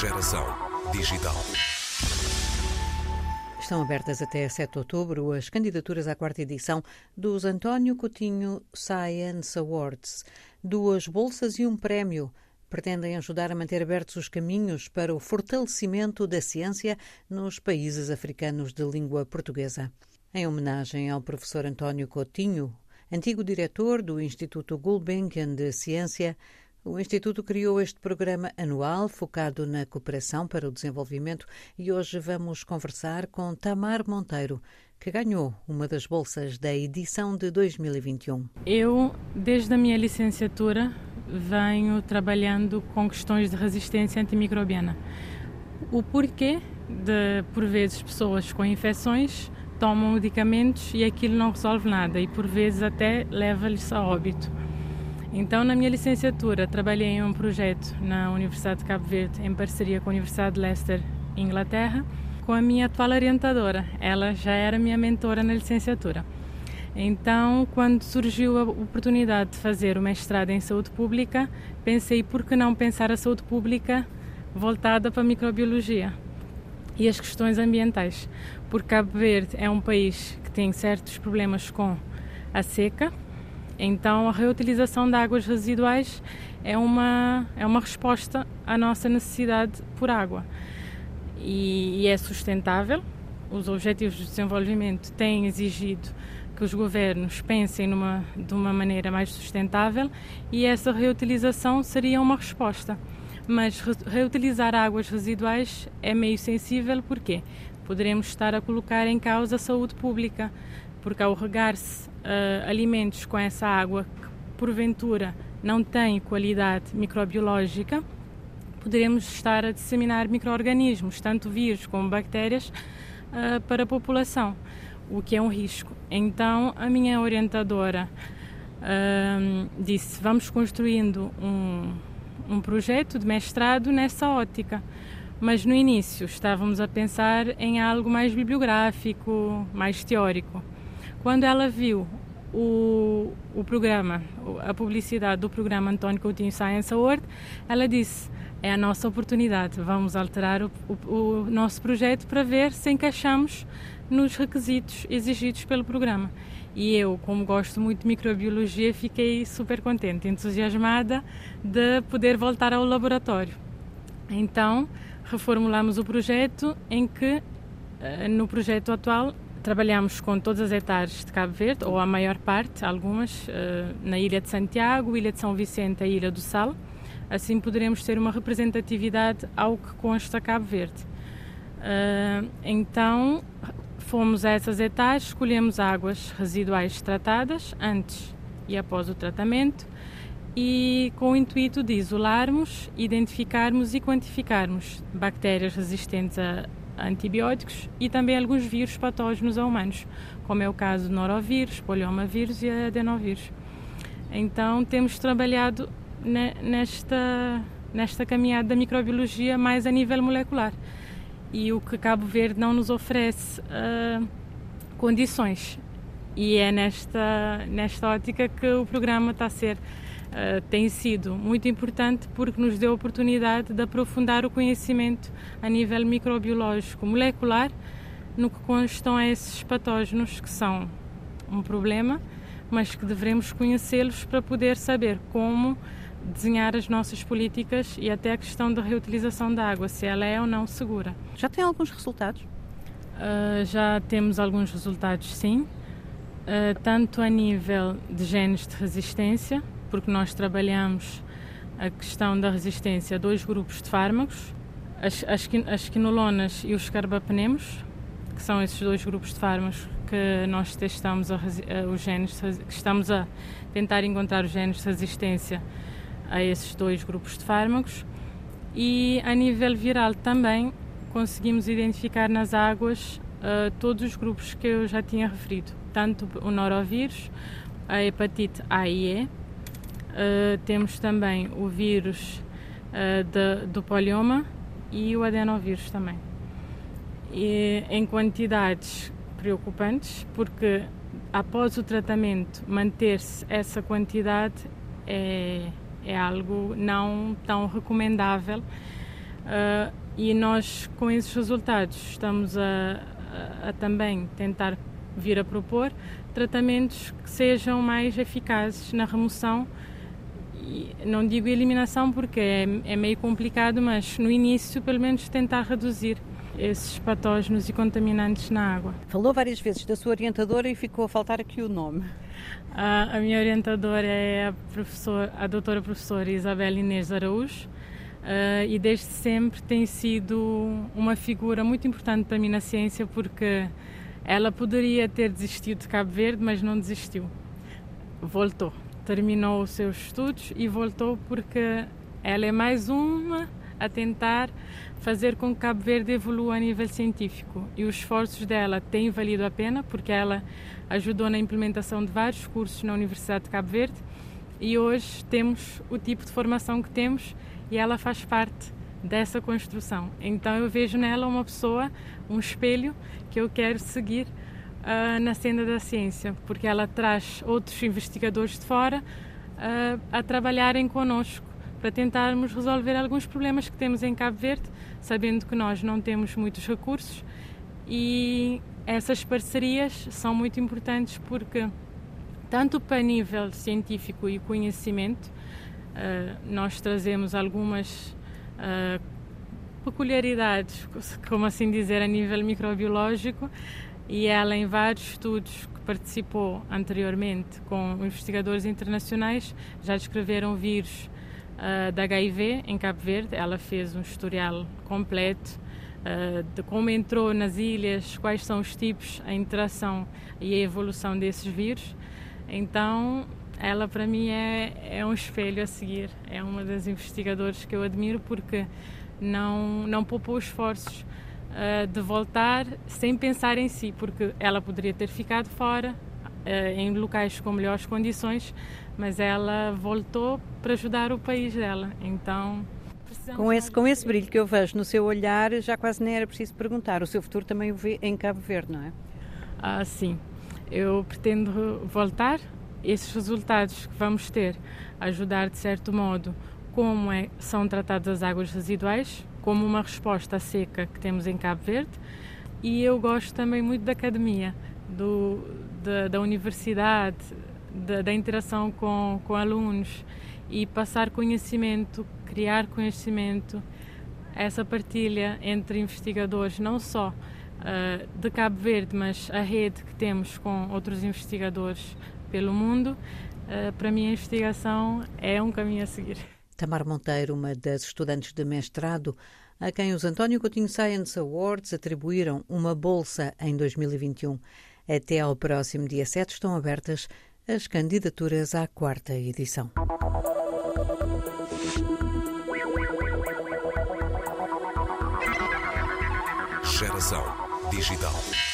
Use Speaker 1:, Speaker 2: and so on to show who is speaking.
Speaker 1: Geração digital.
Speaker 2: Estão abertas até 7 de outubro as candidaturas à quarta edição dos António Coutinho Science Awards. Duas bolsas e um prémio pretendem ajudar a manter abertos os caminhos para o fortalecimento da ciência nos países africanos de língua portuguesa. Em homenagem ao professor António Coutinho, antigo diretor do Instituto Gulbenkian de Ciência, o Instituto criou este programa anual focado na cooperação para o desenvolvimento e hoje vamos conversar com Tamar Monteiro, que ganhou uma das bolsas da edição de 2021.
Speaker 3: Eu, desde a minha licenciatura, venho trabalhando com questões de resistência antimicrobiana. O porquê de, por vezes, pessoas com infecções tomam medicamentos e aquilo não resolve nada e, por vezes, até leva-lhes a óbito. Então, na minha licenciatura, trabalhei em um projeto na Universidade de Cabo Verde, em parceria com a Universidade de Leicester, Inglaterra, com a minha atual orientadora. Ela já era minha mentora na licenciatura. Então, quando surgiu a oportunidade de fazer o mestrado em saúde pública, pensei por que não pensar a saúde pública voltada para a microbiologia e as questões ambientais, porque Cabo Verde é um país que tem certos problemas com a seca, então, a reutilização de águas residuais é uma, é uma resposta à nossa necessidade por água. E, e é sustentável. Os Objetivos de Desenvolvimento têm exigido que os governos pensem numa, de uma maneira mais sustentável e essa reutilização seria uma resposta. Mas re, reutilizar águas residuais é meio sensível porque poderemos estar a colocar em causa a saúde pública, porque ao regar-se uh, alimentos com essa água que porventura não tem qualidade microbiológica, poderemos estar a disseminar microorganismos, tanto vírus como bactérias, uh, para a população, o que é um risco. Então, a minha orientadora uh, disse: vamos construindo um, um projeto de mestrado nessa ótica. Mas no início estávamos a pensar em algo mais bibliográfico, mais teórico. Quando ela viu o, o programa, a publicidade do programa António Coutinho Science Award, ela disse: é a nossa oportunidade, vamos alterar o, o, o nosso projeto para ver se encaixamos nos requisitos exigidos pelo programa. E eu, como gosto muito de microbiologia, fiquei super contente, entusiasmada de poder voltar ao laboratório. Então, reformulamos o projeto em que, eh, no projeto atual, Trabalhamos com todas as hectares de Cabo Verde, ou a maior parte, algumas, eh, na Ilha de Santiago, Ilha de São Vicente e Ilha do Sal. Assim poderemos ter uma representatividade ao que consta Cabo Verde. Eh, então, fomos a essas hectares, escolhemos águas residuais tratadas antes e após o tratamento e com o intuito de isolarmos, identificarmos e quantificarmos bactérias resistentes a antibióticos e também alguns vírus patógenos a humanos, como é o caso do norovírus, poliomavírus e adenovírus. Então temos trabalhado nesta, nesta caminhada da microbiologia mais a nível molecular. E o que Cabo Verde não nos oferece uh, condições. E é nesta, nesta ótica que o programa está a ser uh, tem sido muito importante porque nos deu a oportunidade de aprofundar o conhecimento a nível microbiológico molecular no que constam a esses patógenos que são um problema, mas que devemos conhecê-los para poder saber como desenhar as nossas políticas e até a questão da reutilização da água, se ela é ou não segura.
Speaker 2: Já tem alguns resultados?
Speaker 3: Uh, já temos alguns resultados, sim, uh, tanto a nível de genes de resistência, porque nós trabalhamos a questão da resistência a dois grupos de fármacos, as, as, as quinolonas e os carbapenemos, que são esses dois grupos de fármacos que nós testamos a, a, os genes, que estamos a tentar encontrar os genes de resistência a esses dois grupos de fármacos. E a nível viral também conseguimos identificar nas águas uh, todos os grupos que eu já tinha referido, tanto o norovírus, a hepatite A e E, Uh, temos também o vírus uh, de, do polioma e o adenovírus também. E, em quantidades preocupantes, porque após o tratamento manter-se essa quantidade é, é algo não tão recomendável, Uh, e nós, com esses resultados, estamos a, a, a, também tentar vir a propor tratamentos que sejam mais eficazes na remoção. Não digo eliminação porque é, é meio complicado, mas no início, pelo menos, tentar reduzir esses patógenos e contaminantes na água.
Speaker 2: Falou várias vezes da sua orientadora e ficou a faltar aqui o nome.
Speaker 3: A, a minha orientadora é a, professor, a doutora professora Isabel Inês Araújo uh, e desde sempre tem sido uma figura muito importante para mim na ciência porque ela poderia ter desistido de Cabo Verde, mas não desistiu. Voltou, terminou os seus estudos e voltou porque ela é mais uma a tentar fazer com que Cabo Verde evolua a nível científico. E os esforços dela têm valido a pena, porque ela ajudou na implementação de vários cursos na Universidade de Cabo Verde e hoje temos o tipo de formação que temos e ela faz parte dessa construção. Então eu vejo nela uma pessoa, um espelho que eu quero seguir uh, na senda da ciência, porque ela traz outros investigadores de fora uh, a trabalharem conosco para tentarmos resolver alguns problemas que temos em Cabo Verde, sabendo que nós não temos muitos recursos. E essas parcerias são muito importantes porque tanto para nível científico e conhecimento, uh, nós trazemos algumas peculiaridades, como assim dizer, a nível microbiológico, e ela em vários estudos que participou anteriormente com investigadores internacionais já descreveram vírus uh, da HIV em Cabo Verde. Ela fez um historial completo uh, de como entrou nas ilhas, quais são os tipos, a interação e a evolução desses vírus. Então, ela para mim é, é um espelho a seguir. É uma das investigadoras que eu admiro porque não, não poupou esforços uh, de voltar sem pensar em si, porque ela poderia ter ficado fora, uh, em locais com melhores condições, mas ela voltou para ajudar o país dela. Então.
Speaker 2: Com esse, com esse brilho que eu vejo no seu olhar, já quase nem era preciso perguntar. O seu futuro também o vê em Cabo Verde, não é?
Speaker 3: Ah, sim. Eu pretendo voltar. Esses resultados que vamos ter, ajudar de certo modo como é, são tratadas as águas residuais, como uma resposta à seca que temos em Cabo Verde. E eu gosto também muito da academia, do, da, da universidade, da, da interação com, com alunos e passar conhecimento, criar conhecimento, essa partilha entre investigadores, não só uh, de Cabo Verde, mas a rede que temos com outros investigadores pelo mundo, uh, para mim a investigação é um caminho a seguir.
Speaker 2: Tamar Monteiro, uma das estudantes de mestrado, a quem os António Coutinho Science Awards atribuíram uma bolsa em 2021. Até ao próximo dia 7 estão abertas as candidaturas à quarta edição. Geração Digital.